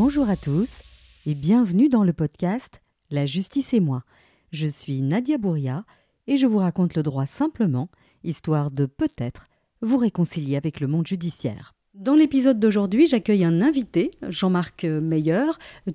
Bonjour à tous et bienvenue dans le podcast La justice et moi. Je suis Nadia Bouria et je vous raconte le droit simplement, histoire de peut-être vous réconcilier avec le monde judiciaire. Dans l'épisode d'aujourd'hui, j'accueille un invité, Jean-Marc Meyer.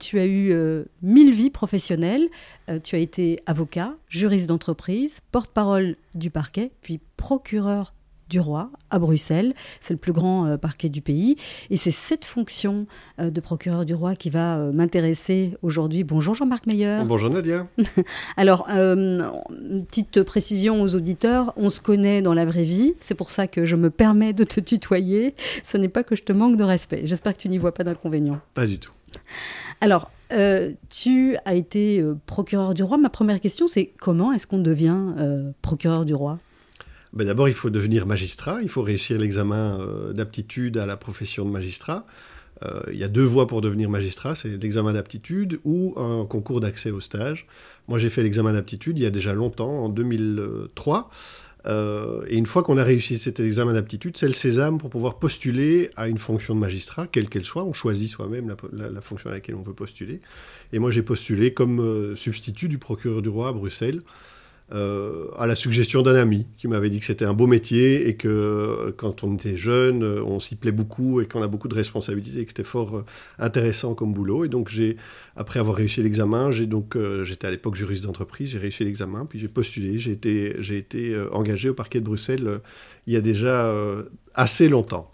Tu as eu euh, mille vies professionnelles. Euh, tu as été avocat, juriste d'entreprise, porte-parole du parquet, puis procureur du roi à Bruxelles. C'est le plus grand euh, parquet du pays. Et c'est cette fonction euh, de procureur du roi qui va euh, m'intéresser aujourd'hui. Bonjour Jean-Marc Meyer. Bonjour Nadia. Alors, une petite précision aux auditeurs, on se connaît dans la vraie vie. C'est pour ça que je me permets de te tutoyer. Ce n'est pas que je te manque de respect. J'espère que tu n'y vois pas d'inconvénient. Pas du tout. Alors, tu as été procureur du roi. Ma première question, c'est comment est-ce qu'on devient procureur du roi? Ben D'abord, il faut devenir magistrat, il faut réussir l'examen euh, d'aptitude à la profession de magistrat. Euh, il y a deux voies pour devenir magistrat, c'est l'examen d'aptitude ou un concours d'accès au stage. Moi, j'ai fait l'examen d'aptitude il y a déjà longtemps, en 2003. Euh, et une fois qu'on a réussi cet examen d'aptitude, c'est le sésame pour pouvoir postuler à une fonction de magistrat, quelle qu'elle soit. On choisit soi-même la, la, fonction à laquelle on veut postuler. Et moi, j'ai postulé comme substitut du procureur du roi à Bruxelles. Euh, à la suggestion d'un ami qui m'avait dit que c'était un beau métier et que euh, quand on était jeune, euh, on s'y plaît beaucoup et qu'on a beaucoup de responsabilités et que c'était fort intéressant comme boulot. Et donc, j'ai, après avoir réussi l'examen, j'ai donc, j'étais à l'époque juriste d'entreprise, j'ai réussi l'examen, puis j'ai postulé, j'ai été, j'ai été engagé au parquet de Bruxelles il y a déjà assez longtemps.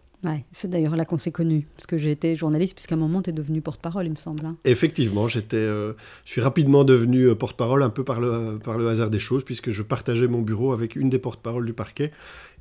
C'est d'ailleurs là qu'on s'est connus, parce que j'ai été journaliste, puisqu'à un moment, tu es devenu porte-parole, il me semble. Hein. Effectivement, j'étais, euh, je suis rapidement devenu euh, porte-parole, un peu par le, par le hasard des choses, puisque je partageais mon bureau avec une des porte-paroles du parquet.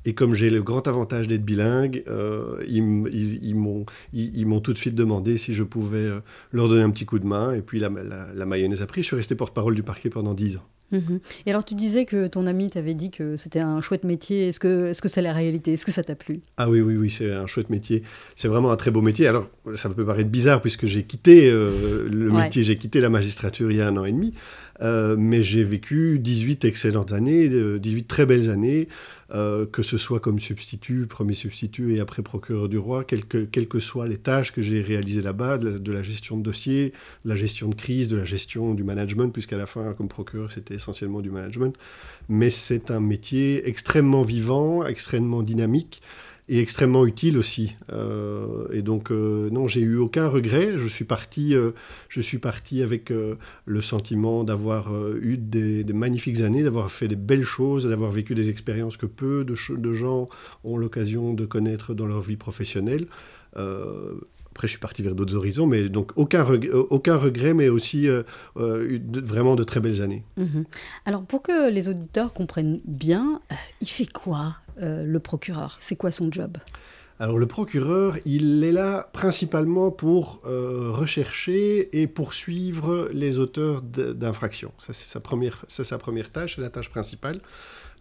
Et comme j'ai le grand avantage d'être bilingue, euh, ils, m'ont, ils, tout de suite demandé si je pouvais leur donner un petit coup de main. Et puis la, la, la mayonnaise a pris. Je suis resté porte-parole du parquet pendant dix ans. Mhm. Et alors, tu disais que ton ami t'avait dit que c'était un chouette métier. Est-ce que est-ce que c'est la réalité? Est-ce que ça t'a plu? Ah oui, oui, oui, c'est un chouette métier. C'est vraiment un très beau métier. Alors, ça peut paraître bizarre puisque j'ai quitté euh, le métier, j'ai quitté la magistrature il y a un an et demi. Euh, mais j'ai vécu 18 excellentes années, 18 très belles années, euh, que ce soit comme substitut, premier substitut et après procureur du roi, quelles que, que soient les tâches que j'ai réalisées là-bas, de, la gestion de dossiers, de la gestion de crise, de la gestion du management, puisqu'à la fin, comme procureur, c'était essentiellement du management. Mais c'est un métier extrêmement vivant, extrêmement dynamique et extrêmement utile aussi. Euh, et donc, euh, non, j'ai eu aucun regret. Je suis parti, euh, je suis parti avec le sentiment d'avoir eu des, magnifiques années, d'avoir fait des belles choses, d'avoir vécu des expériences que peu de, de gens ont l'occasion de connaître dans leur vie professionnelle. Après, je suis parti vers d'autres horizons, mais donc aucun, regret, aucun regret mais aussi vraiment de très belles années. Mhm. Alors, pour que les auditeurs comprennent bien, il fait quoi euh, le procureur? C'est quoi son job? Alors le procureur, il est là principalement pour euh, rechercher et poursuivre les auteurs d'infractions. Ça, c'est sa première, sa première tâche, c'est la tâche principale.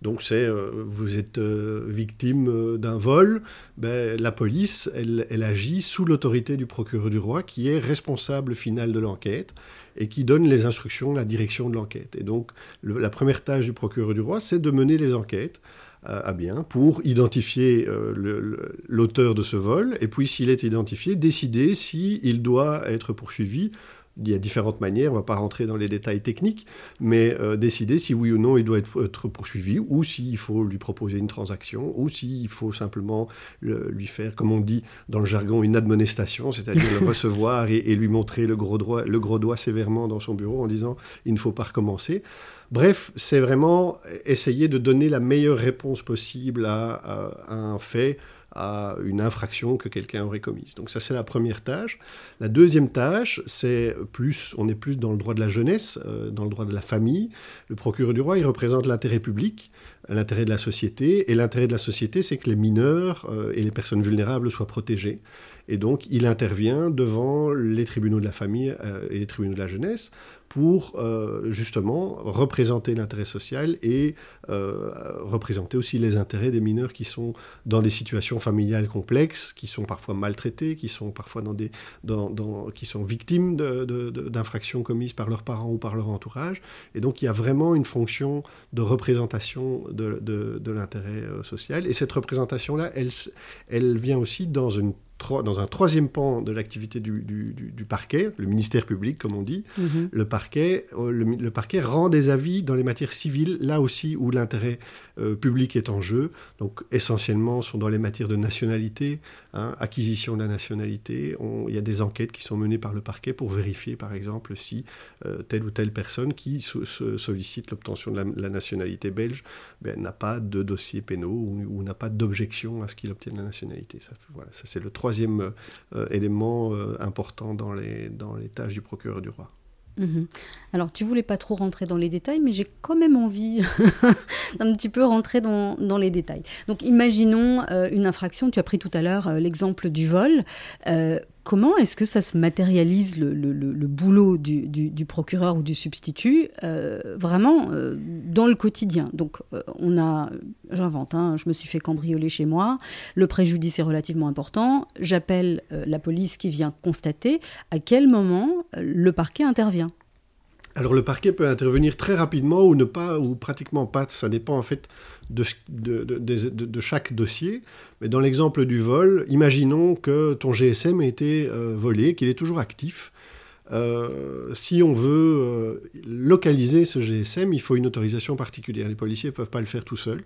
Donc c'est, euh, vous êtes victime d'un vol, ben, la police, elle, agit sous l'autorité du procureur du roi, qui est responsable final de l'enquête et qui donne les instructions, la direction de l'enquête. Et donc la première tâche du procureur du roi, c'est de mener les enquêtes à bien pour identifier euh, l'auteur de ce vol et puis s'il est identifié, décider s'il doit être poursuivi. Il y a différentes manières, on ne va pas rentrer dans les détails techniques, mais euh, décider si oui ou non il doit être, poursuivi, ou s'il faut lui proposer une transaction, ou s'il faut simplement lui faire, comme on dit dans le jargon, une admonestation, c'est-à-dire le recevoir et, lui montrer le gros, droit, le gros doigt sévèrement dans son bureau en disant il ne faut pas recommencer. Bref, c'est vraiment essayer de donner la meilleure réponse possible à, un fait, à une infraction que quelqu'un aurait commise. Donc ça, c'est la première tâche. La deuxième tâche, c'est plus, on est plus dans le droit de la jeunesse, euh, dans le droit de la famille. Le procureur du roi, il représente l'intérêt public, l'intérêt de la société, et l'intérêt de la société, c'est que les mineurs euh, et les personnes vulnérables soient protégés. Et donc, il intervient devant les tribunaux de la famille euh, et les tribunaux de la jeunesse pour euh, justement représenter l'intérêt social et représenter aussi les intérêts des mineurs qui sont dans des situations familiales complexes, qui sont parfois maltraités, qui sont parfois dans des, dans, qui sont victimes d'infractions commises par leurs parents ou par leur entourage. Et donc il y a vraiment une fonction de représentation de, de l'intérêt social. Et cette représentation-là, elle, elle vient aussi dans une dans un troisième pan de l'activité du, parquet, le ministère public, comme on dit, mhm. le, parquet, euh, le, parquet rend des avis dans les matières civiles, là aussi où l'intérêt euh, public est en jeu. Donc, essentiellement, sont dans les matières de nationalité, hein, acquisition de la nationalité. il y a des enquêtes qui sont menées par le parquet pour vérifier, par exemple, si euh, telle ou telle personne qui sollicite l'obtention de la, nationalité belge ben, n'a pas de dossier pénaux ou, n'a pas d'objection à ce qu'il obtienne la nationalité. C'est le troisième euh, élément important dans les tâches du procureur du roi. Mhm. Alors, tu voulais pas trop rentrer dans les détails, mais j'ai quand même envie d'un petit peu rentrer dans, les détails. Donc, imaginons euh, une infraction. Tu as pris tout à l'heure l'exemple du vol. Comment est-ce que ça se matérialise le, boulot du, procureur ou du substitut euh, vraiment euh, dans le quotidien? Donc euh, on a, j'invente, hein, je me suis fait cambrioler chez moi, le préjudice est relativement important, j'appelle la police qui vient constater à quel moment le parquet intervient. Alors le parquet peut intervenir très rapidement ou ne pas, ou pratiquement pas, ça dépend en fait de, chaque dossier. Mais dans l'exemple du vol, imaginons que ton GSM a été euh, volé, qu'il est toujours actif. Euh, si on veut euh, localiser ce GSM, il faut une autorisation particulière. Les policiers ne peuvent pas le faire tout seuls.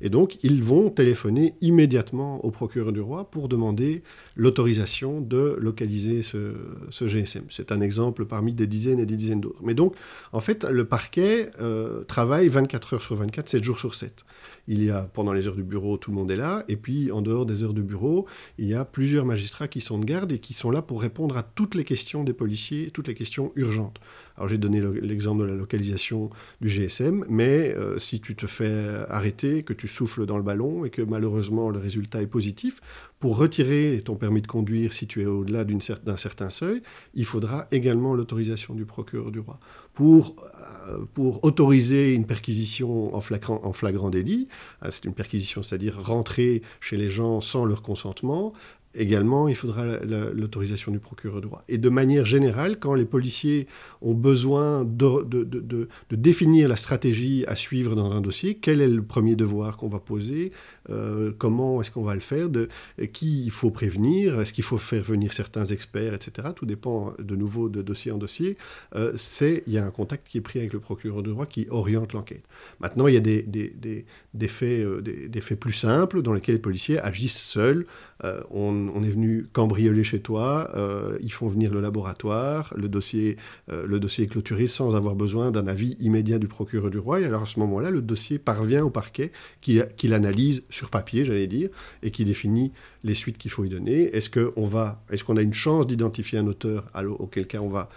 Et donc, ils vont téléphoner immédiatement au procureur du roi pour demander l'autorisation de localiser ce, GSM. C'est un exemple parmi des dizaines et des dizaines d'autres. Mais donc, en fait, le parquet travaille 24 heures sur 24, 7 jours sur 7. Il y a, pendant les heures du bureau, tout le monde est là. Et puis, en dehors des heures de bureau, il y a plusieurs magistrats qui sont de garde et qui sont là pour répondre à toutes les questions des policiers, toutes les questions urgentes. Alors j'ai donné l'exemple de la localisation du GSM, mais euh, si tu te fais arrêter, que tu souffles dans le ballon et que malheureusement le résultat est positif, pour retirer ton permis de conduire si tu es au-delà d'un certain seuil, il faudra également l'autorisation du procureur du roi. Pour, euh, pour autoriser une perquisition en flagrant, en flagrant délit, euh, c'est une perquisition, c'est-à-dire rentrer chez les gens sans leur consentement, également, il faudra l'autorisation du procureur de droit. Et de manière générale, quand les policiers ont besoin de, de, définir la stratégie à suivre dans un dossier, quel est le premier devoir qu'on va poser euh, Comment est-ce qu'on va le faire de, Qui il faut prévenir Est-ce qu'il faut faire venir certains experts, etc. Tout dépend de nouveau de dossier en dossier. Euh, Il y a un contact qui est pris avec le procureur de droit qui oriente l'enquête. Maintenant, il y a des, faits, euh, des, faits plus simples dans lesquels les policiers agissent seuls. on on, est venu cambrioler chez toi, euh, ils font venir le laboratoire, le dossier, euh, le dossier est clôturé sans avoir besoin d'un avis immédiat du procureur du roi. Et alors à ce moment-là, le dossier parvient au parquet qui, qui l'analyse sur papier, j'allais dire, et qui définit les suites qu'il faut y donner. Est-ce qu'on est qu'on a une chance d'identifier un auteur, auquel cas on va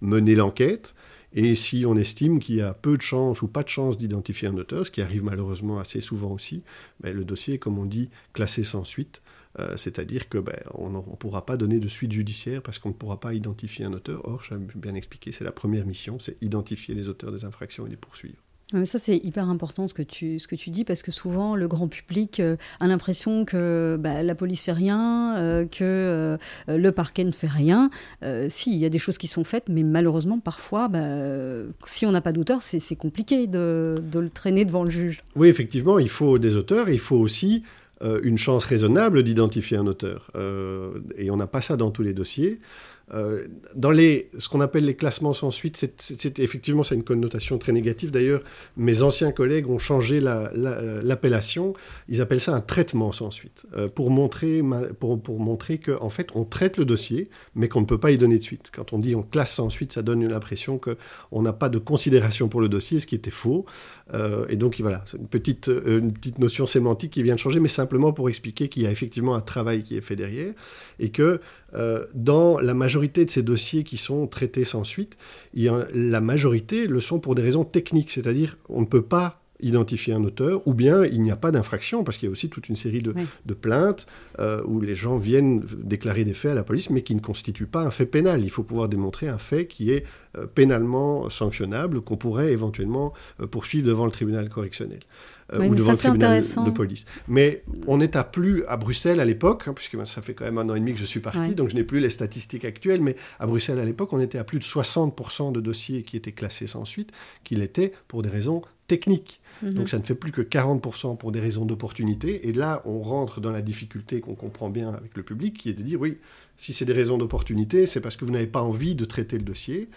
mener l'enquête? Et si on estime qu'il y a peu de chances ou pas de chance d'identifier un auteur, ce qui arrive malheureusement assez souvent aussi, ben, le dossier est, comme on dit, classé sans suite euh, c'est-à-dire que ben, ne pourra pas donner de suite judiciaire parce qu'on ne pourra pas identifier un auteur. Or, j'ai bien expliqué, c'est la première mission, c'est identifier les auteurs des infractions et les poursuivre. Ça, c'est hyper important ce que, tu, ce que tu dis, parce que souvent, le grand public euh, a l'impression que bah, la police fait rien, euh, que le parquet ne fait rien. si, il y a des choses qui sont faites, mais malheureusement, parfois, bah, si on n'a pas d'auteur, c'est compliqué de, de, le traîner devant le juge. Oui, effectivement, il faut des auteurs, il faut aussi euh, une chance raisonnable d'identifier un auteur. Euh, et on n'a pas ça dans tous les dossiers. Euh, dans les, ce qu'on appelle les classements sans suite, c'est, effectivement, c'est une connotation très négative. D'ailleurs, mes anciens collègues ont changé l'appellation. Ils appellent ça un traitement sans suite, euh, pour montrer, pour, pour montrer qu'en fait, on traite le dossier, mais qu'on ne peut pas y donner de suite. Quand on dit on classe sans suite, ça donne l'impression qu'on n'a pas de considération pour le dossier, ce qui était faux. Euh, et donc, voilà, c'est une petite, une petite notion sémantique qui vient de changer, mais simplement pour expliquer qu'il y a effectivement un travail qui est fait derrière, et que euh, dans la majorité de ces dossiers qui sont traités sans suite, la majorité le sont pour des raisons techniques, c'est-à-dire on ne peut pas identifier un auteur, ou bien il n'y a pas d'infraction, parce qu'il y a aussi toute une série de, plaintes euh, où les gens viennent déclarer des faits à la police, mais qui ne constituent pas un fait pénal. Il faut pouvoir démontrer un fait qui est pénalement sanctionnable, qu'on pourrait éventuellement poursuivre devant le tribunal correctionnel. Ou devant le tribunal de police. Mais on n'est à plus à Bruxelles à l'époque, hein, puisque ben, ça fait quand même un an et demi que je suis parti, donc je n'ai plus les statistiques actuelles, mais à Bruxelles à l'époque, on était à plus de 60% de dossiers qui étaient classés sans suite, qu'il était pour des raisons techniques. Mhm. Donc ça ne fait plus que 40% pour des raisons d'opportunité. Et là, on rentre dans la difficulté qu'on comprend bien avec le public, qui est de dire, oui, si c'est des raisons d'opportunité, c'est parce que vous n'avez pas envie de traiter le dossier,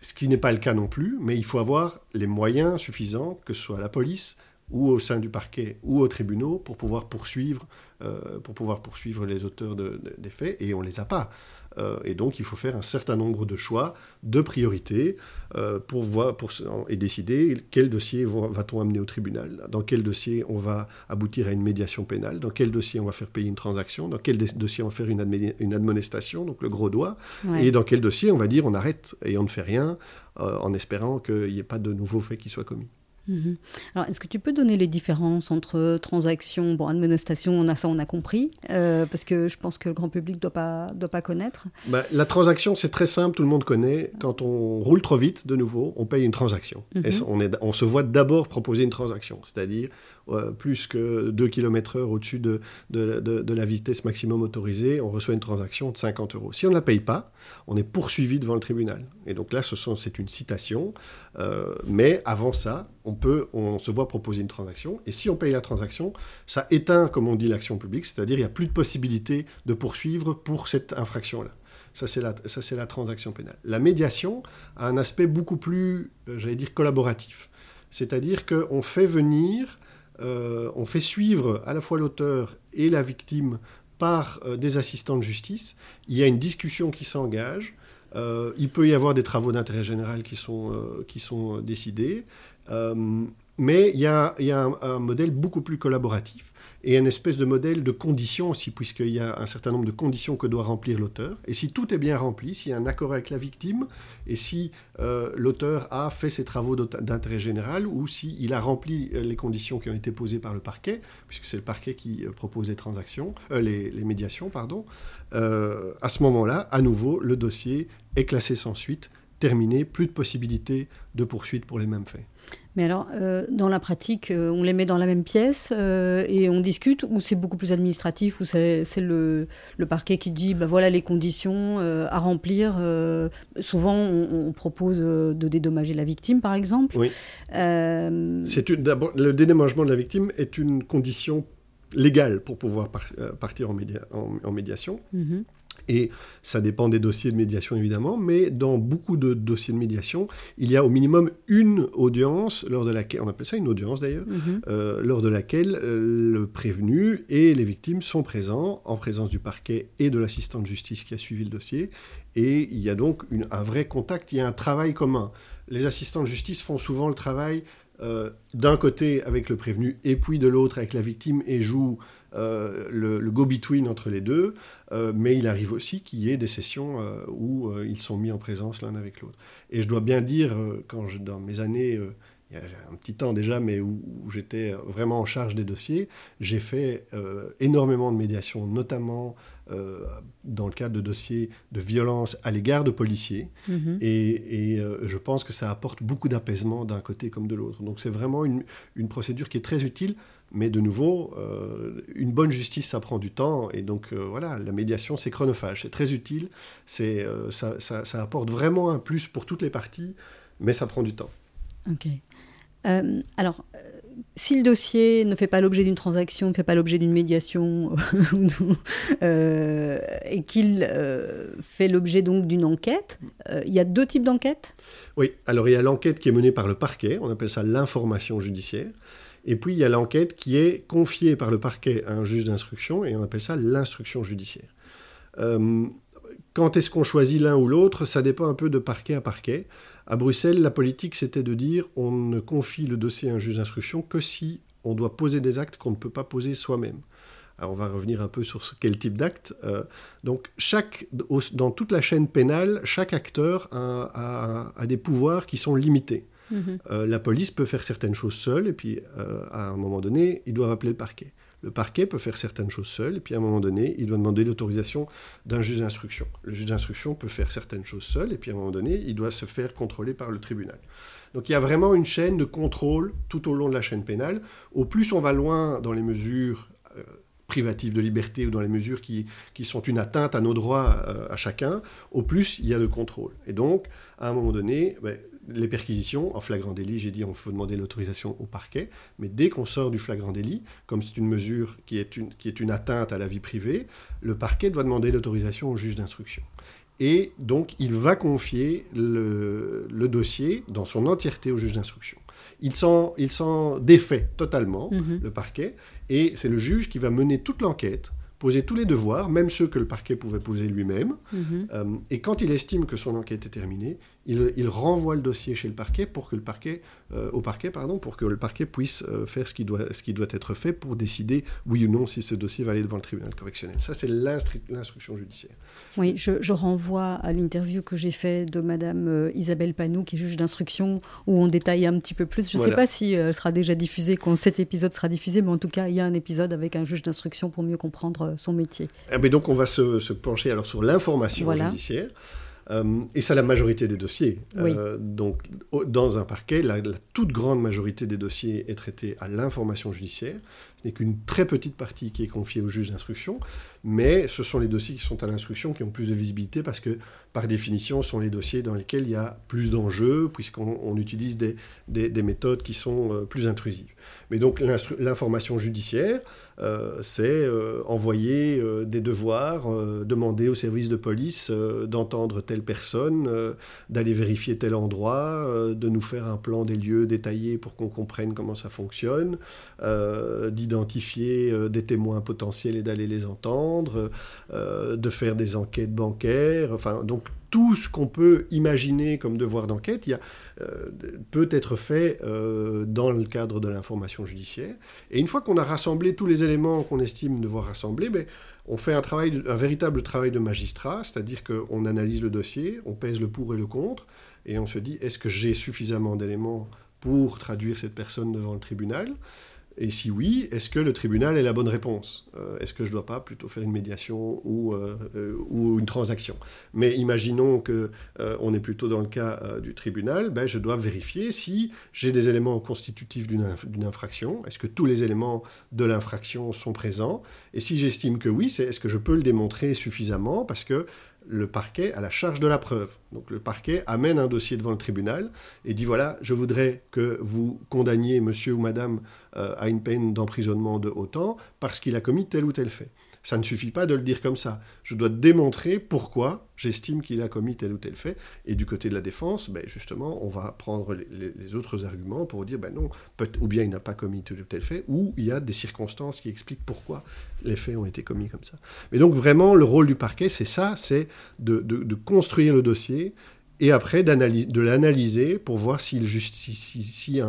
ce qui n'est pas le cas non plus, mais il faut avoir les moyens suffisants, que ce soit la police, ou au sein du parquet ou aux tribunaux pour pouvoir poursuivre, euh, pour pouvoir poursuivre les auteurs des faits, et on ne les a pas. Euh, et donc il faut faire un certain nombre de choix, de priorités, euh, pour voir pour, et décider quel dossier va-t-on amener au tribunal, dans quel dossier on va aboutir à une médiation pénale, dans quel dossier on va faire payer une transaction, dans quel dossier on va faire une, une admonestation, donc le gros doigt, et dans quel dossier on va dire on arrête et on ne fait rien, en espérant qu'il n'y ait pas de nouveaux faits qui soient commis. Mhm. Alors, est-ce que tu peux donner les différences entre transactions, bon, administration, on a ça, on a compris, euh, parce que je pense que le grand public ne doit pas, doit pas connaître. Bah, la transaction, c'est très simple, tout le monde connaît. Quand on roule trop vite, de nouveau, on paye une transaction. Et mhm. on, est, on se voit d'abord proposer une transaction, c'est-à-dire euh, plus que 2 km/h au-dessus de, de, la vitesse maximum autorisée, on reçoit une transaction de 50 euros. Si on ne la paye pas, on est poursuivi devant le tribunal. Et donc là, c'est une citation. Euh, mais avant ça, on, peut, on se voit proposer une transaction. Et si on paye la transaction, ça éteint, comme on dit, l'action publique, c'est-à-dire il n'y a plus de possibilité de poursuivre pour cette infraction-là. Ça, c'est la, ça, c'est la transaction pénale. La médiation a un aspect beaucoup plus, euh, j'allais dire, collaboratif. C'est-à-dire qu'on fait venir euh, on fait suivre à la fois l'auteur et la victime par euh, des assistants de justice. Il y a une discussion qui s'engage. Euh, il peut y avoir des travaux d'intérêt général qui sont, qui sont décidés. Mais il y a, un, modèle beaucoup plus collaboratif et un espèce de modèle de conditions aussi, puisqu'il y a un certain nombre de conditions que doit remplir l'auteur. Et si tout est bien rempli, s'il y a un accord avec la victime, et si euh, l'auteur a fait ses travaux d'intérêt général, ou s'il a rempli euh, les conditions qui ont été posées par le parquet, puisque c'est le parquet qui euh, propose les transactions, les, médiations, pardon, à ce moment-là, à nouveau, le dossier est classé sans suite, terminé, plus de possibilité de poursuite pour les mêmes faits. Mais alors, euh, dans la pratique, euh, on les met dans la même pièce euh, et on discute, ou c'est beaucoup plus administratif, ou c'est le, le, parquet qui dit, ben voilà les conditions à remplir. souvent, on, propose de dédommager la victime, par exemple. Oui. le dédommagement de la victime est une condition légale pour pouvoir partir en, média en, médiation. Mm-hmm. Et ça dépend des dossiers de médiation évidemment, mais dans beaucoup de dossiers de médiation, il y a au minimum une audience, lors de laquelle, on appelle ça une audience d'ailleurs, mhm. euh, lors de laquelle euh, le prévenu et les victimes sont présents, en présence du parquet et de l'assistant de justice qui a suivi le dossier. Et il y a donc un vrai contact, il y a un travail commun. Les assistants de justice font souvent le travail euh, d'un côté avec le prévenu et puis de l'autre avec la victime et jouent euh, le, go-between entre les deux, euh, mais il arrive aussi qu'il y ait des sessions où ils sont mis en présence l'un avec l'autre. Et je dois bien dire, quand je, dans mes années il y a un petit temps déjà, mais où, j'étais vraiment en charge des dossiers, j'ai fait euh, énormément de médiation, notamment euh, dans le cadre de dossiers de violence à l'égard de policiers. Mhm. Et, euh, je pense que ça apporte beaucoup d'apaisement d'un côté comme de l'autre. Donc c'est vraiment une, procédure qui est très utile. Mais de nouveau, une bonne justice, ça prend du temps. Et donc voilà, la médiation, c'est chronophage, c'est très utile. C'est, ça, ça apporte vraiment un plus pour toutes les parties, mais ça prend du temps. Ok. Euh, alors, euh, si le dossier ne fait pas l'objet d'une transaction, ne fait pas l'objet d'une médiation, euh, et qu'il fait l'objet donc d'une enquête, il y a deux types d'enquêtes? Oui, alors il y a l'enquête qui est menée par le parquet, on appelle ça l'information judiciaire, et puis il y a l'enquête qui est confiée par le parquet à un juge d'instruction, et on appelle ça l'instruction judiciaire. quand est-ce qu'on choisit l'un ou l'autre Ça dépend un peu de parquet à parquet. À Bruxelles, la politique, c'était de dire on ne confie le dossier à un juge d'instruction que si on doit poser des actes qu'on ne peut pas poser soi-même. Alors on va revenir un peu sur quel type d'acte. Euh, donc chaque, dans toute la chaîne pénale, chaque acteur a, des pouvoirs qui sont limités. Mhm. Euh, la police peut faire certaines choses seule et puis euh, à un moment donné, ils doivent appeler le parquet. Le parquet peut faire certaines choses seul, et puis à un moment donné, il doit demander l'autorisation d'un juge d'instruction. Le juge d'instruction peut faire certaines choses seul, et puis à un moment donné, il doit se faire contrôler par le tribunal. Donc il y a vraiment une chaîne de contrôle tout au long de la chaîne pénale. Au plus on va loin dans les mesures euh, privatives de liberté ou dans les mesures qui, qui sont une atteinte à nos droits à chacun, au plus il y a de contrôle. Et donc, à un moment donné, ben, les perquisitions, en flagrant délit, j'ai dit on faut demander l'autorisation au parquet, mais dès qu'on sort du flagrant délit, comme c'est une mesure qui est une, qui est une atteinte à la vie privée, le parquet doit demander l'autorisation au juge d'instruction. Et donc, il va confier le, le, dossier dans son entièreté au juge d'instruction. Il s'en défait totalement, mm-hmm. le parquet, et c'est le juge qui va mener toute l'enquête poser tous les devoirs, même ceux que le parquet pouvait poser lui-même. Mhm. Euh, et quand il estime que son enquête est terminée, il, renvoie le dossier chez le parquet pour que le parquet, euh, au parquet, pardon, pour que le parquet puisse euh, faire ce qui, doit, ce qui doit être fait pour décider oui ou non si ce dossier va aller devant le tribunal correctionnel. Ça, c'est l'instruction judiciaire. Oui, je, renvoie à l'interview que j'ai faite de Madame Isabelle Panou, qui est juge d'instruction, où on détaille un petit peu plus. Je ne sais pas si elle sera déjà diffusée, quand cet épisode sera diffusé, mais en tout cas, il y a un épisode avec un juge d'instruction pour mieux comprendre son métier. Eh ben, donc on va se, pencher alors sur l'information judiciaire. Euh, et c'est la majorité des dossiers. Euh, donc, dans un parquet, la, toute grande majorité des dossiers est traitée à l'information judiciaire. Ce n'est qu'une très petite partie qui est confiée au juge d'instruction, mais ce sont les dossiers qui sont à l'instruction qui ont plus de visibilité parce que, par définition, ce sont les dossiers dans lesquels il y a plus d'enjeux, puisqu'on utilise des, des, méthodes qui sont euh, plus intrusives. Mais donc, l'information judiciaire, euh, c'est euh, envoyer des devoirs, demander au service de police d'entendre telle personne, d'aller vérifier tel endroit, de nous faire un plan des lieux détaillé pour qu'on comprenne comment ça fonctionne, euh, des témoins potentiels et d'aller les entendre, euh, de faire des enquêtes bancaires, enfin donc tout ce qu'on peut imaginer comme devoir d'enquête euh, peut être fait dans le cadre de l'information judiciaire. Et une fois qu'on a rassemblé tous les éléments qu'on estime devoir rassembler, ben, on fait un, travail, un véritable travail de magistrat, c'est-à-dire qu'on analyse le dossier, on pèse le pour et le contre, et on se dit est-ce que j'ai suffisamment d'éléments pour traduire cette personne devant le tribunal? Et si oui, est-ce que le tribunal est la bonne réponse? Euh, Est-ce que je ne dois pas plutôt faire une médiation ou, euh, euh, une transaction? Mais imaginons que on est plutôt dans le cas du tribunal, ben, je dois vérifier si j'ai des éléments constitutifs d'une infraction. Est-ce que tous les éléments de l'infraction sont présents? Et si j'estime que oui, c'est est-ce que je peux le démontrer suffisamment? Parce que le parquet a la charge de la preuve. Donc le parquet amène un dossier devant le tribunal et dit voilà, je voudrais que vous condamniez monsieur ou madame euh, à une peine d'emprisonnement de autant parce qu'il a commis tel ou tel fait. Ça ne suffit pas de le dire comme ça. Je dois démontrer pourquoi j'estime qu'il a commis tel ou tel fait. Et du côté de la défense, ben justement, on va prendre les, autres arguments pour dire ben non, ou bien il n'a pas commis tel ou tel fait, ou il y a des circonstances qui expliquent pourquoi les faits ont été commis comme ça. Mais donc vraiment, le rôle du parquet, c'est ça, c'est de, construire le dossier et après de l'analyser pour voir si, si,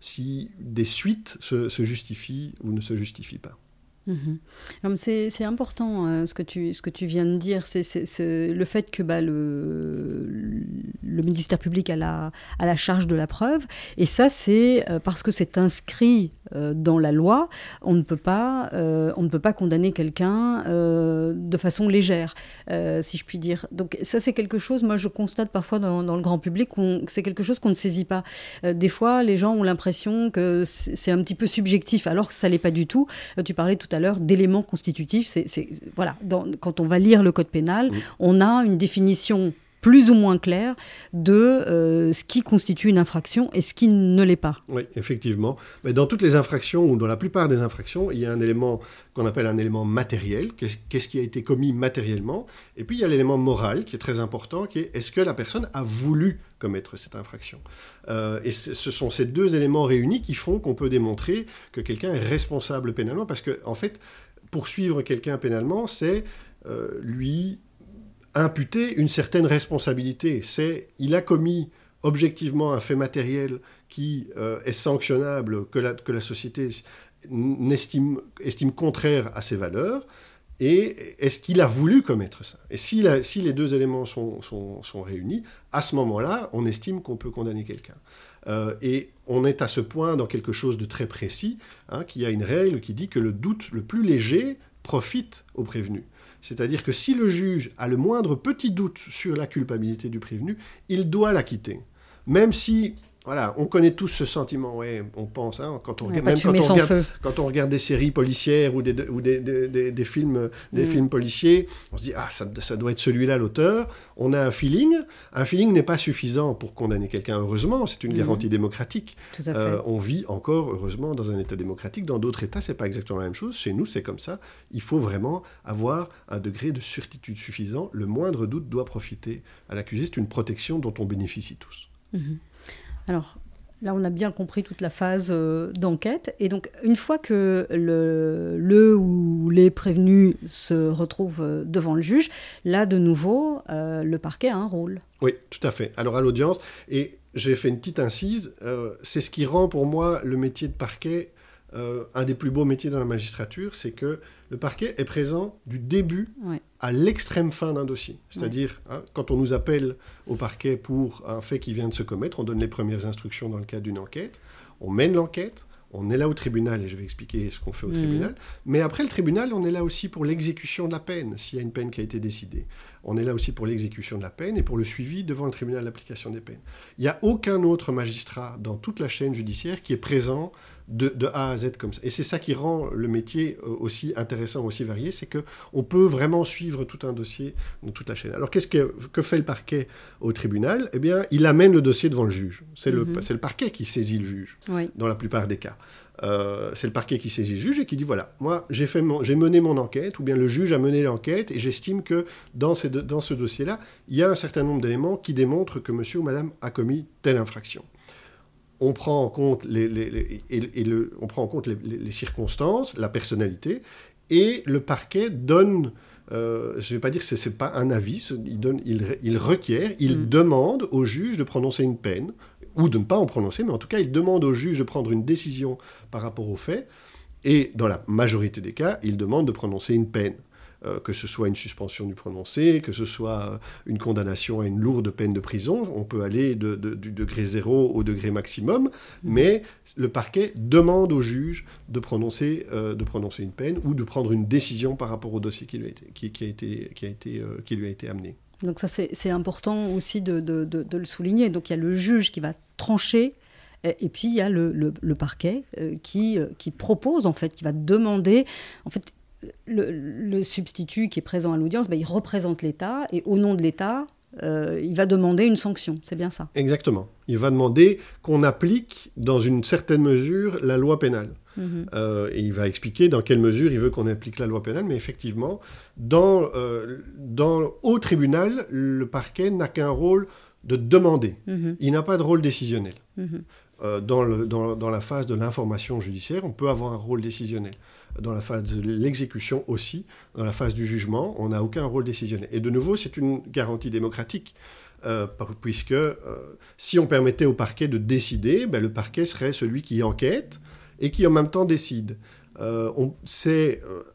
si des suites se justifient ou ne se justifient pas. Mhm. C'est important euh, ce, que tu, ce que tu viens de dire, c'est le fait que bah, le, le, ministère public a la, a la charge de la preuve, et ça c'est euh, parce que c'est inscrit euh, dans la loi, on ne peut pas, on ne peut pas condamner quelqu'un de façon légère, si je puis dire. Donc ça c'est quelque chose, moi je constate parfois dans, dans le grand public, c'est quelque chose qu'on ne saisit pas. des fois les gens ont l'impression que c'est un petit peu subjectif, alors que ça l'est pas du tout. tu parlais tout à l'heure d'éléments constitutifs. C'est, voilà, quand on va lire le code pénal, on a une définition plus ou moins claire de euh, ce qui constitue une infraction et ce qui ne l'est pas. Oui, effectivement. Mais dans toutes les infractions, ou dans la plupart des infractions, il y a un élément qu'on appelle un élément matériel, qu'est-ce qui a été commis matériellement, et puis il y a l'élément moral qui est très important, qui est est-ce que la personne a voulu commettre cette infraction? Euh, Et ce sont ces deux éléments réunis qui font qu'on peut démontrer que quelqu'un est responsable pénalement, parce que en fait, poursuivre quelqu'un pénalement, c'est euh, lui imputer une certaine responsabilité. C'est il a commis objectivement un fait matériel qui euh, est sanctionnable, que la, société estime, estime contraire à ses valeurs, et est-ce qu'il a voulu commettre ça? Et si, les deux éléments sont, réunis, à ce moment-là, on estime qu'on peut condamner quelqu'un. Euh, et on est à ce point dans quelque chose de très précis, hein, qu'il y a une règle qui dit que le doute le plus léger profite au prévenu. C'est-à-dire que si le juge a le moindre petit doute sur la culpabilité du prévenu, il doit l'acquitter. Même si voilà, on connaît tous ce sentiment, ouais, on pense, hein, quand on, regarde, même quand on, regarde, des séries policières ou des, ou des, films, des mm. films policiers, on se dit, ah, ça, ça doit être celui-là l'auteur. On a un feeling. Un feeling n'est pas suffisant pour condamner quelqu'un, heureusement, c'est une mm. garantie démocratique. Euh, on vit encore, heureusement, dans un État démocratique. Dans d'autres États, c'est pas exactement la même chose. Chez nous, c'est comme ça. Il faut vraiment avoir un degré de certitude suffisant. Le moindre doute doit profiter à l'accusé. C'est une protection dont on bénéficie tous. Mm-hmm. Alors, là, on a bien compris toute la phase euh, d'enquête. Et donc, une fois que le, ou les prévenus se retrouvent euh, devant le juge, là, de nouveau, euh, le parquet a un rôle. Oui, tout à fait. Alors, à l'audience, et j'ai fait une petite incise, c'est ce qui rend pour moi le métier de parquet euh, un des plus beaux métiers dans la magistrature, c'est que le parquet est présent du début à l'extrême fin d'un dossier. C'est-à-dire, hein, quand on nous appelle au parquet pour un fait qui vient de se commettre, on donne les premières instructions dans le cadre d'une enquête, on mène l'enquête, on est là au tribunal, et je vais expliquer ce qu'on fait au mhm. tribunal, mais après le tribunal, on est là aussi pour l'exécution de la peine, s'il y a une peine qui a été décidée. On est là aussi pour l'exécution de la peine et pour le suivi devant le tribunal d'application des peines. Il n'y a aucun autre magistrat dans toute la chaîne judiciaire qui est présent de, A à Z comme ça. Et c'est ça qui rend le métier euh, aussi intéressant, aussi varié, c'est qu'on peut vraiment suivre tout un dossier dans toute la chaîne. Alors qu'est-ce que, que, fait le parquet au tribunal? Eh bien, il amène le dossier devant le juge. C'est le, mhm. le, parquet qui saisit le juge, dans la plupart des cas. Euh, c'est le parquet qui saisit le juge et qui dit voilà, moi j'ai mené mon enquête, ou bien le juge a mené l'enquête, et j'estime que dans, ces, dans ce dossier-là, il y a un certain nombre d'éléments qui démontrent que monsieur ou madame a commis telle infraction on prend en compte les, on prend en compte les, circonstances, la personnalité, et le parquet donne, euh, je ne vais pas dire que ce n'est pas un avis, il, donne, il, requiert, il mm. demande au juge de prononcer une peine, ou de ne pas en prononcer, mais en tout cas, il demande au juge de prendre une décision par rapport aux faits, et dans la majorité des cas, il demande de prononcer une peine. Euh, que ce soit une suspension du prononcé, que ce soit une condamnation à une lourde peine de prison. On peut aller du degré zéro au degré maximum, mais le parquet demande au juge de prononcer, euh, de prononcer une peine ou de prendre une décision par rapport au dossier qui lui a été, qui, a été, qui a été, euh, qui lui a été amené. Donc ça, c'est important aussi de, le souligner. Donc il y a le juge qui va trancher et puis il y a le, parquet qui, qui propose, en fait, qui va demander. En fait, le, substitut qui est présent à l'audience, ben, il représente l'État et au nom de l'État, euh, il va demander une sanction. C'est bien ça Exactement. Il va demander qu'on applique dans une certaine mesure la loi pénale. Mhm. Euh, et il va expliquer dans quelle mesure il veut qu'on applique la loi pénale, mais effectivement, dans, euh, dans, au tribunal, le parquet n'a qu'un rôle de demander. Mhm. Il n'a pas de rôle décisionnel. Mhm. dans, le, dans, dans, la phase de l'information judiciaire, on peut avoir un rôle décisionnel dans la phase de l'exécution aussi, dans la phase du jugement, on n'a aucun rôle décisionnel. Et de nouveau, c'est une garantie démocratique. Euh, puisque euh, si on permettait au parquet de décider, ben, le parquet serait celui qui enquête et qui en même temps décide. Euh, on,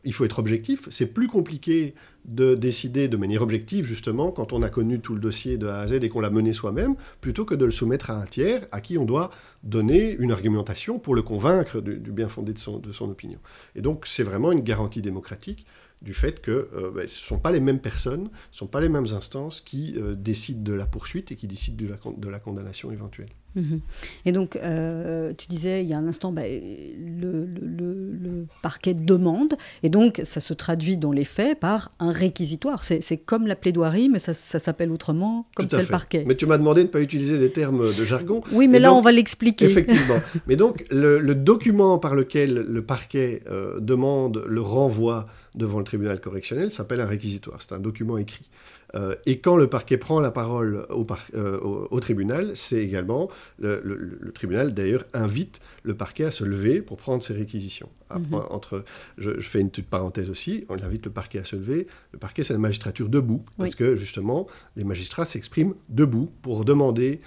il faut être objectif, c'est plus compliqué de décider de manière objective, justement, quand on a connu tout le dossier de A à Z et qu'on l'a mené soi-même, plutôt que de le soumettre à un tiers à qui on doit donner une argumentation pour le convaincre du, bien fondé de son, opinion. Et donc, c'est vraiment une garantie démocratique du fait que euh, ben, ce ne sont pas les mêmes personnes, ce ne sont pas les mêmes instances qui euh, décident de la poursuite et qui décident de la condamnation éventuelle. Mhm. Et donc, euh, tu disais il y a un instant, ben, le, le, le, parquet demande, et donc ça se traduit dans les faits par un réquisitoire. C'est comme la plaidoirie, mais ça, ça s'appelle autrement, comme c'est le parquet. Mais tu m'as demandé de ne pas utiliser des termes de jargon. Oui, mais là, on va l'expliquer. Effectivement. mais donc, le, document par lequel le parquet demande le renvoi devant le tribunal correctionnel s'appelle un réquisitoire. C'est un document écrit. Euh, et quand le parquet prend la parole au, au, tribunal, c'est également, le, tribunal d'ailleurs invite le parquet à se lever pour prendre ses réquisitions. Mhm. entre, je, fais une petite parenthèse aussi, on invite le parquet à se lever. Le parquet, c'est la magistrature debout, parce que justement, les magistrats s'expriment debout pour demander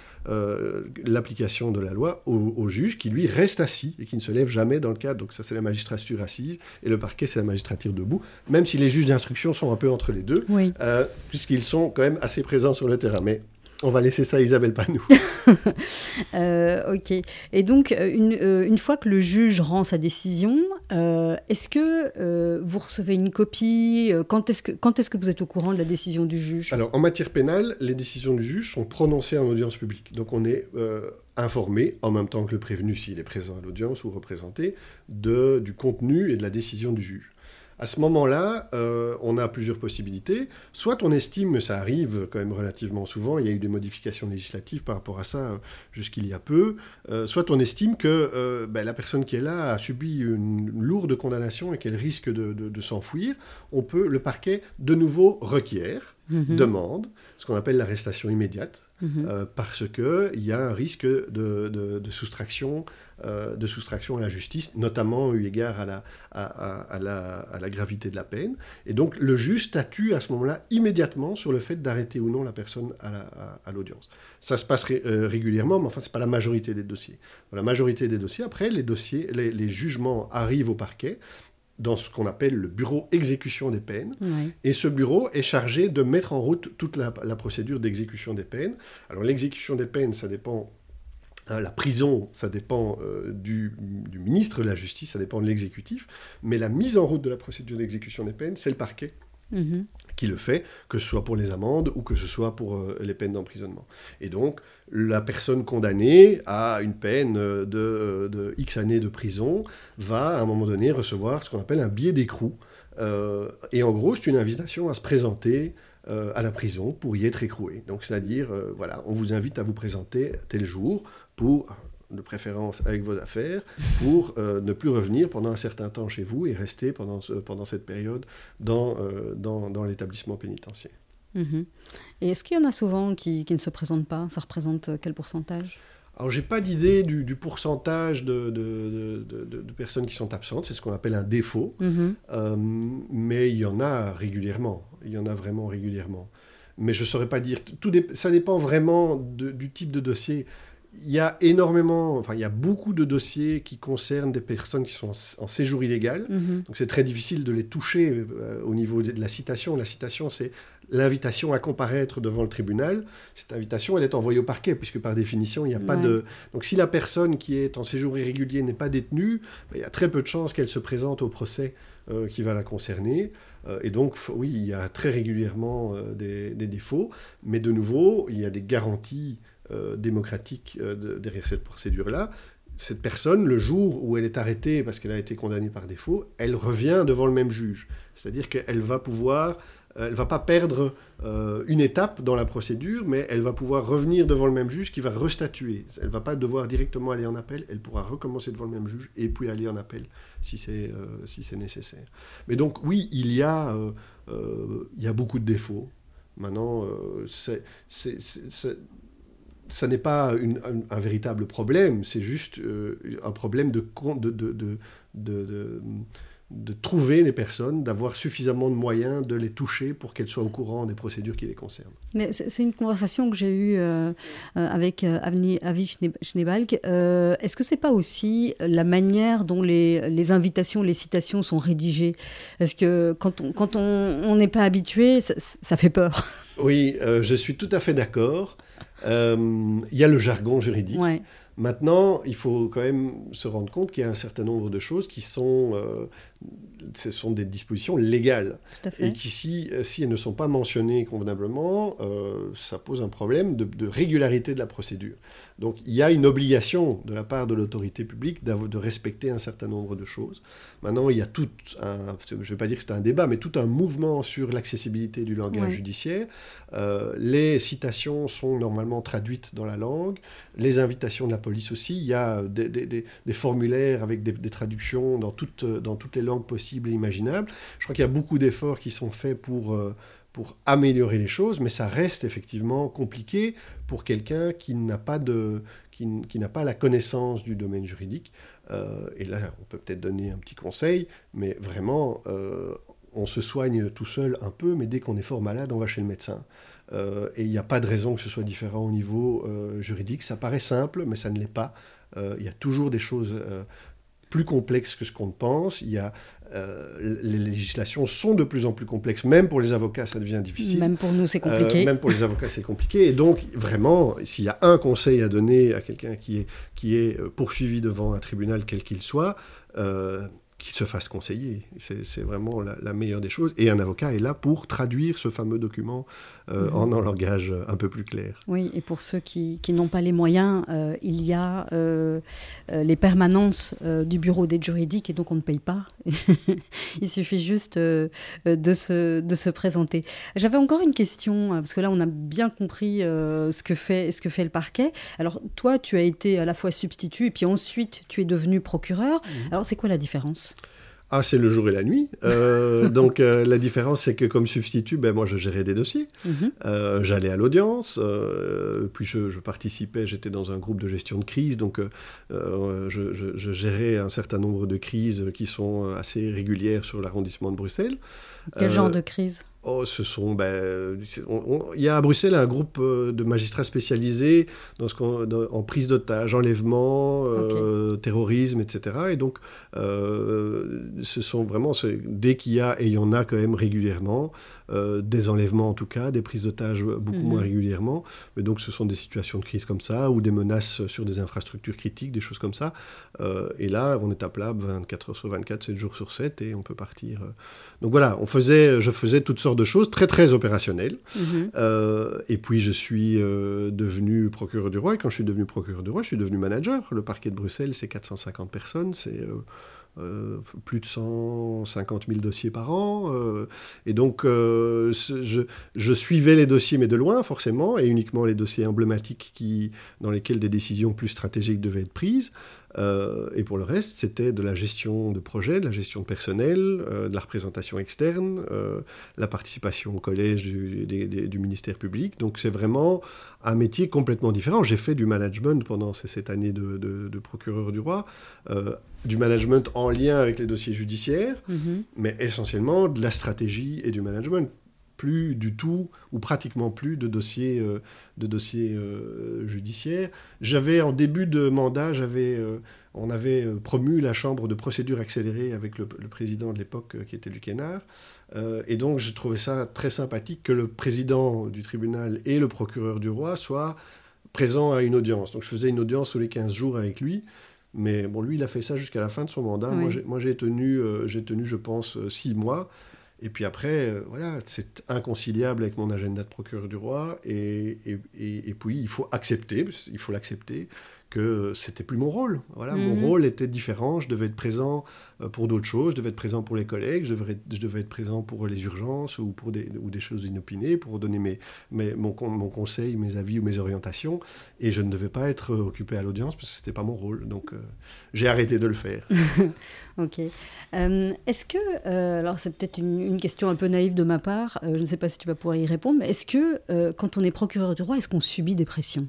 l'application de la loi au, au, juge qui, lui, reste assis et qui ne se lève jamais dans le cadre. Donc ça, c'est la magistrature assise, et le parquet, c'est la magistrature debout, même si les juges d'instruction sont un peu entre les deux, euh, puisqu'ils sont quand même assez présents sur le terrain. Mais on va laisser ça à Isabelle, pas nous. Euh, ok. Et donc, euh, une, une, fois que le juge rend sa décision, est-ce que vous recevez une copie Quand est-ce que, quand est que vous êtes au courant de la décision du juge? Alors, en matière pénale, les décisions du juge sont prononcées en audience publique. Donc, on est informé, en même temps que le prévenu, s'il est présent à l'audience ou représenté, de, du contenu et de la décision du juge. À ce moment-là, euh, on a plusieurs possibilités. Soit on estime, ça arrive quand même relativement souvent, il y a eu des modifications législatives par rapport à ça euh, jusqu'il y a peu, euh, soit on estime que ben, la personne qui est là a subi une lourde condamnation et qu'elle risque de, s'enfuir. On peut, le parquet, de nouveau requiert, mhm. demande, ce qu'on appelle l'arrestation immédiate, mhm. parce qu'il y a un risque de, soustraction euh, de soustraction à la justice, notamment eu égard à la, à, la, gravité de la peine. Et donc le juge statue à ce moment-là immédiatement sur le fait d'arrêter ou non la personne à l'audience. Ça se passe euh, régulièrement, mais enfin, ce n'est pas la majorité des dossiers. Dans la majorité des dossiers, après, les, dossiers, les, jugements arrivent au parquet dans ce qu'on appelle le bureau exécution des peines. Et ce bureau est chargé de mettre en route toute la, la procédure d'exécution des peines. Alors l'exécution des peines, ça dépend Hein, la prison, ça dépend euh, du, ministre de la Justice, ça dépend de l'exécutif, mais la mise en route de la procédure d'exécution des peines, c'est le parquet mhm. qui le fait, que ce soit pour les amendes ou que ce soit pour euh, les peines d'emprisonnement. Et donc, la personne condamnée à une peine de, de, X années de prison va, à un moment donné, recevoir ce qu'on appelle un billet d'écrou. Euh, et en gros, c'est une invitation à se présenter à la prison pour y être écroué. Donc, c'est-à-dire, voilà, on vous invite à vous présenter tel jour pour, de préférence avec vos affaires, pour euh, ne plus revenir pendant un certain temps chez vous et rester pendant, cette période euh, dans, dans l'établissement pénitentiaire. Mhm. Et est-ce qu'il y en a souvent qui, qui, ne se présentent pas? Ça représente quel pourcentage? Alors, j'ai pas d'idée du, du, pourcentage de, de, de, de, personnes qui sont absentes, c'est ce qu'on appelle un défaut, mhm. euh, mais il y en a régulièrement, il y en a vraiment régulièrement. Mais je ne saurais pas dire, tout ça dépend vraiment du type de dossier il y a énormément, enfin, il y a beaucoup de dossiers qui concernent des personnes qui sont en séjour illégal. Mhm. Donc, c'est très difficile de les toucher euh, au niveau de la citation. La citation, c'est l'invitation à comparaître devant le tribunal. Cette invitation, elle est envoyée au parquet, puisque par définition, il n'y a pas de. Donc, si la personne qui est en séjour irrégulier n'est pas détenue, ben, il y a très peu de chances qu'elle se présente au procès euh, qui va la concerner. Euh, et donc, oui, il y a très régulièrement des, des, défauts. Mais de nouveau, il y a des garanties euh, démocratique euh, derrière cette procédure-là. Cette personne, le jour où elle est arrêtée parce qu'elle a été condamnée par défaut, elle revient devant le même juge. C'est-à-dire qu'elle va pouvoir, euh, elle va pas perdre une étape dans la procédure, mais elle va pouvoir revenir devant le même juge qui va restatuer. Elle va pas devoir directement aller en appel, elle pourra recommencer devant le même juge et puis aller en appel si c'est si c'est nécessaire. Mais donc oui, il y a il y a beaucoup de défauts. Maintenant, c'est ça n'est pas un, véritable problème, c'est juste euh, un problème de, de, de, trouver les personnes, d'avoir suffisamment de moyens de les toucher pour qu'elles soient au courant des procédures qui les concernent. Mais c'est une conversation que j'ai eue euh, euh, avec Avi Schneebalk. Est-ce que c'est pas aussi la manière dont les, les, invitations, les citations sont rédigées? Parce que quand on quand on n'est pas habitué, ça, ça, fait peur? Oui, je suis tout à fait d'accord. Euh, il y a le jargon juridique. Maintenant, il faut quand même se rendre compte qu'il y a un certain nombre de choses qui sont euh, ce sont des dispositions légales. Et qui, si, si, elles ne sont pas mentionnées convenablement, euh, ça pose un problème de, régularité de la procédure. Donc il y a une obligation de la part de l'autorité publique de respecter un certain nombre de choses. Maintenant, il y a tout un, je ne vais pas dire que c'est un débat, mais tout un mouvement sur l'accessibilité du langage judiciaire. Euh, les citations sont normalement traduites dans la langue, les invitations de la police aussi. Il y a des, des, des, formulaires avec des, traductions dans toutes, dans toutes les langues possibles et imaginables. Je crois qu'il y a beaucoup d'efforts qui sont faits pour, euh, pour améliorer les choses, mais ça reste effectivement compliqué pour quelqu'un qui n'a pas, qui, pas la connaissance du domaine juridique. Euh, et là, on peut peut-être donner un petit conseil, mais vraiment, euh, on se soigne tout seul un peu, mais dès qu'on est fort malade, on va chez le médecin. Et il n'y a pas de raison que ce soit différent au niveau juridique. Ça paraît simple, mais ça ne l'est pas. Il y a toujours des choses plus complexes que ce qu'on pense. Il y a euh, les législations sont de plus en plus complexes. Même pour les avocats, ça devient difficile. Même pour nous, c'est compliqué. Euh, même pour les avocats, c'est compliqué. Et donc, vraiment, s'il y a un conseil à donner à quelqu'un qui est, qui est euh, poursuivi devant un tribunal, quel qu'il soit, qu'il se fasse conseiller. C'est vraiment la, meilleure des choses. Et un avocat est là pour traduire ce fameux document euh, mhm. en un langage un peu plus clair. Oui, et pour ceux qui, qui n'ont pas les moyens, euh, il y a euh, les permanences du bureau d'aide juridique et donc on ne paye pas. il suffit juste de, se, de se présenter. J'avais encore une question, parce que là on a bien compris ce, que fait, ce que fait le parquet. Alors toi, tu as été à la fois substitut et puis ensuite tu es devenu procureur. Mhm. Alors c'est quoi la différence? Ah, c'est le jour et la nuit. Euh, donc euh, la différence, c'est que comme substitut, ben, moi, je gérais des dossiers. Mhm. Euh, j'allais à l'audience, puis je, participais, j'étais dans un groupe de gestion de crise, donc je, je, gérais un certain nombre de crises qui sont assez régulières sur l'arrondissement de Bruxelles. Quel genre de crise? Oh, ce sont, ben, il y a à Bruxelles un groupe euh, de magistrats spécialisés dans ce en prise d'otages, enlèvement, euh, terrorisme, etc. Et donc, euh, ce sont vraiment, dès qu'il y a, et il y en a quand même régulièrement, des enlèvements en tout cas, des prises d'otages beaucoup moins mhm. régulièrement. Mais donc, ce sont des situations de crise comme ça, ou des menaces sur des infrastructures critiques, des choses comme ça. et là, on est à plat 24 heures sur 24, 7 jours sur 7, et on peut partir. Donc voilà, on faisait, je faisais toutes sortes de choses très très opérationnelles. Mhm. Euh, et puis je suis euh, devenu procureur du roi. Et quand je suis devenu procureur du roi, je suis devenu manager. Le parquet de Bruxelles, c'est 450 personnes. C'est euh, plus de 150 000 dossiers par an. et donc, je, je, suivais les dossiers, mais de loin, forcément, et uniquement les dossiers emblématiques qui, dans lesquels des décisions plus stratégiques devaient être prises. Euh, et pour le reste, c'était de la gestion de projet, de la gestion de personnel, euh, de la représentation externe, euh, la participation au collège du, ministère public. Donc c'est vraiment un métier complètement différent. J'ai fait du management pendant ces sept années de, procureur du roi, du management en lien avec les dossiers judiciaires, mm-hmm. mais essentiellement de la stratégie et du management plus du tout, ou pratiquement plus, de dossiers, euh, de dossiers euh, judiciaires. J'avais, en début de mandat, j'avais, euh, on avait promu la chambre de procédure accélérée avec le, président de l'époque, qui était Luc Hénard. et donc, je trouvais ça très sympathique que le président du tribunal et le procureur du roi soient présents à une audience. Donc, je faisais une audience tous les 15 jours avec lui. Mais bon, lui, il a fait ça jusqu'à la fin de son mandat. Moi, j'ai tenu, j'ai tenu, je pense, six mois. Et puis après, euh, voilà, c'est inconciliable avec mon agenda de procureur du roi. Et, puis, il faut accepter, il faut l'accepter, que c'était plus mon rôle. Voilà, mon mhm. rôle était différent. Je devais être présent euh, pour d'autres choses. Je devais être présent pour les collègues. Je devais, je devais être présent pour les urgences ou pour des, ou des choses inopinées, pour donner mes, mes, mon, mon, conseil, mes avis ou mes orientations. Et je ne devais pas être occupé à l'audience parce que c'était pas mon rôle. Donc, euh, j'ai arrêté de le faire. ok. Euh, est-ce que, alors c'est peut-être une, une, question un peu naïve de ma part. je ne sais pas si tu vas pouvoir y répondre. Mais est-ce que, quand on est procureur du roi, est-ce qu'on subit des pressions?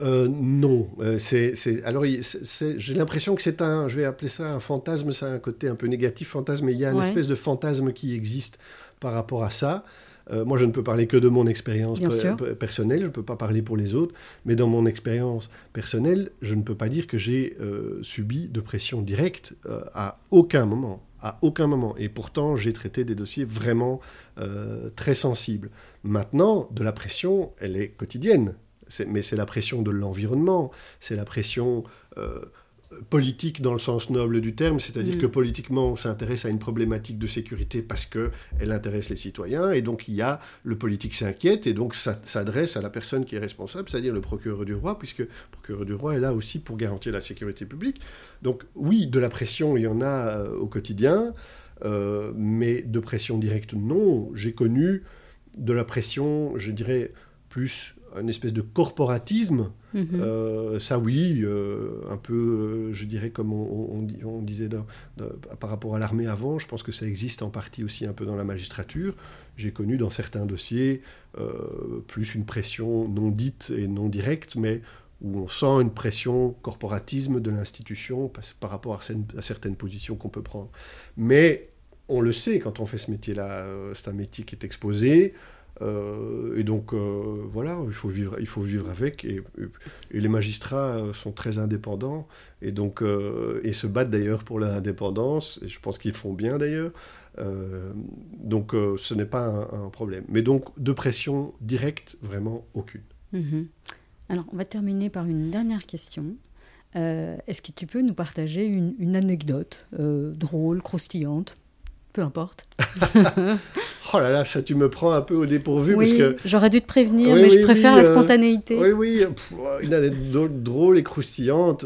Euh, non, euh, c'est, alors j'ai l'impression que c'est un, je vais appeler ça un fantasme, ça a un côté un peu négatif, fantasme, mais il y a une espèce de fantasme qui existe par rapport à ça. Euh, moi, je ne peux parler que de mon expérience personnelle, je ne peux pas parler pour les autres, mais dans mon expérience personnelle, je ne peux pas dire que j'ai subi de pression directe à aucun moment. À aucun moment. Et pourtant, j'ai traité des dossiers vraiment très sensibles. Maintenant, de la pression, elle est quotidienne mais c'est la pression de l'environnement, c'est la pression euh, politique dans le sens noble du terme, c'est-à-dire mm. que politiquement on s'intéresse à une problématique de sécurité parce qu'elle intéresse les citoyens, et donc il y a le politique s'inquiète, et donc ça s'adresse à la personne qui est responsable, c'est-à-dire le procureur du roi, puisque le procureur du roi est là aussi pour garantir la sécurité publique. Donc oui, de la pression, il y en a euh, au quotidien, euh, mais de pression directe, non. J'ai connu de la pression, je dirais, plus une espèce de corporatisme, Mhm. euh, ça oui, euh, un peu, euh, je dirais comme on, on- on- on disait par rapport à l'armée avant, je pense que ça existe en partie aussi un peu dans la magistrature. J'ai connu dans certains dossiers plus une pression non dite et non directe, mais où on sent une pression corporatisme de l'institution par, rapport à certaines, à certaines positions qu'on peut prendre. Mais on le sait quand on fait ce métier-là, c'est un métier qui est exposé. Euh, et donc euh, voilà, il faut vivre, il faut vivre avec. Et, et les magistrats sont très indépendants et donc euh, et se battent d'ailleurs pour leur indépendance. Et je pense qu'ils font bien d'ailleurs. Donc ce n'est pas un, un problème. Mais donc de pression directe, vraiment aucune. Mhm. Alors, on va terminer par une dernière question. Est-ce que tu peux nous partager une, une anecdote drôle, croustillante Peu importe? Oh là là, ça tu me prends un peu au dépourvu parce que j'aurais dû te prévenir, Oui, mais je préfère la euh, spontanéité. Oui, oui, pff, une anecdote drôle et croustillante.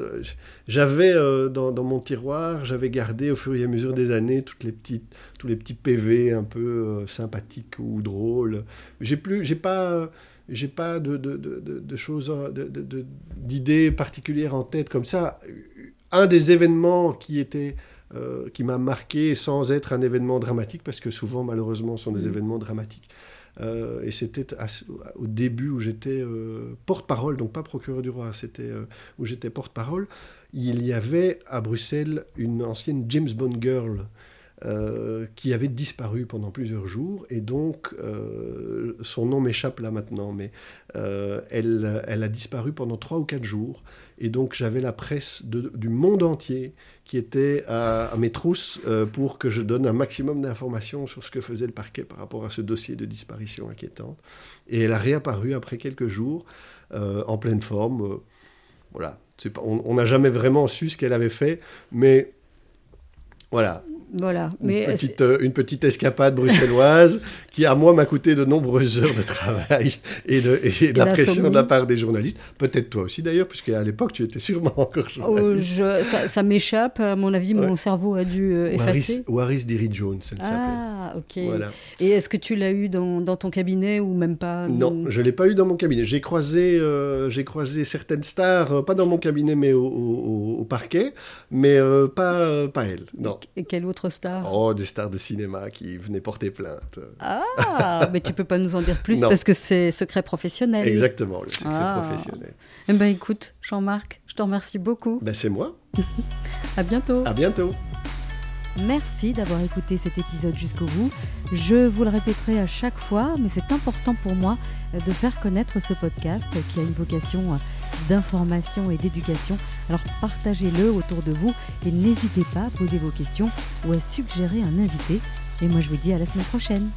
J'avais euh, dans, dans mon tiroir, j'avais gardé au fur et à mesure des années toutes les petites, tous les petits PV un peu euh, sympathiques ou drôles. J'ai plus, j'ai pas, j'ai pas de, de, de, de- de choses, d'idées particulières en tête comme ça. Un des événements qui était euh, qui m'a marqué sans être un événement dramatique, parce que souvent, malheureusement, ce sont des Mhm. événements dramatiques. Euh, et c'était au début où j'étais euh, porte-parole, donc pas procureur du roi, c'était euh, où j'étais porte-parole. Il y avait à Bruxelles une ancienne James Bond girl qui avait disparu pendant plusieurs jours. Et donc, son nom m'échappe là maintenant, mais elle, elle a disparu pendant trois ou quatre jours. Et donc, j'avais la presse de- du monde entier qui était à, mes trousses euh, pour que je donne un maximum d'informations sur ce que faisait le parquet par rapport à ce dossier de disparition inquiétante. Et elle a réapparu après quelques jours euh, en pleine forme. euh, voilà. Pas- on n'a jamais vraiment su ce qu'elle avait fait, mais voilà, Voilà. une, petite, euh, une petite escapade bruxelloise qui, à moi, m'a coûté de nombreuses heures de travail et de, et de la pression de la part des journalistes. Peut-être toi aussi, d'ailleurs, puisque à l'époque, tu étais sûrement encore Oh, journaliste. je- ça, ça m'échappe. À mon avis, mon cerveau a dû euh, effacer. Waris Derry Jones, elle s'appelait. Ah, ok. Voilà. Et est-ce que tu l'as eu dans, dans ton cabinet ou même pas? Non, je ne l'ai pas eu dans mon cabinet. J'ai croisé, euh, j'ai croisé certaines stars, pas dans mon cabinet, mais au, au- au parquet, mais pas, pas elle. Non. Et quelle autre Oh, des stars de cinéma qui venaient porter plainte. Ah, mais tu peux pas nous en dire plus Non. parce que c'est secret professionnel. Exactement, le secret Ah. professionnel. Eh ben écoute, Jean-Marc, je te remercie beaucoup. Ben, c'est moi. À bientôt. À bientôt. Merci d'avoir écouté cet épisode jusqu'au bout. Je vous le répéterai à chaque fois, mais c'est important pour moi de faire connaître ce podcast qui a une vocation euh, d'information et d'éducation. Alors partagez-le autour de vous et n'hésitez pas à poser vos questions ou à suggérer un invité. Et moi je vous dis à la semaine prochaine.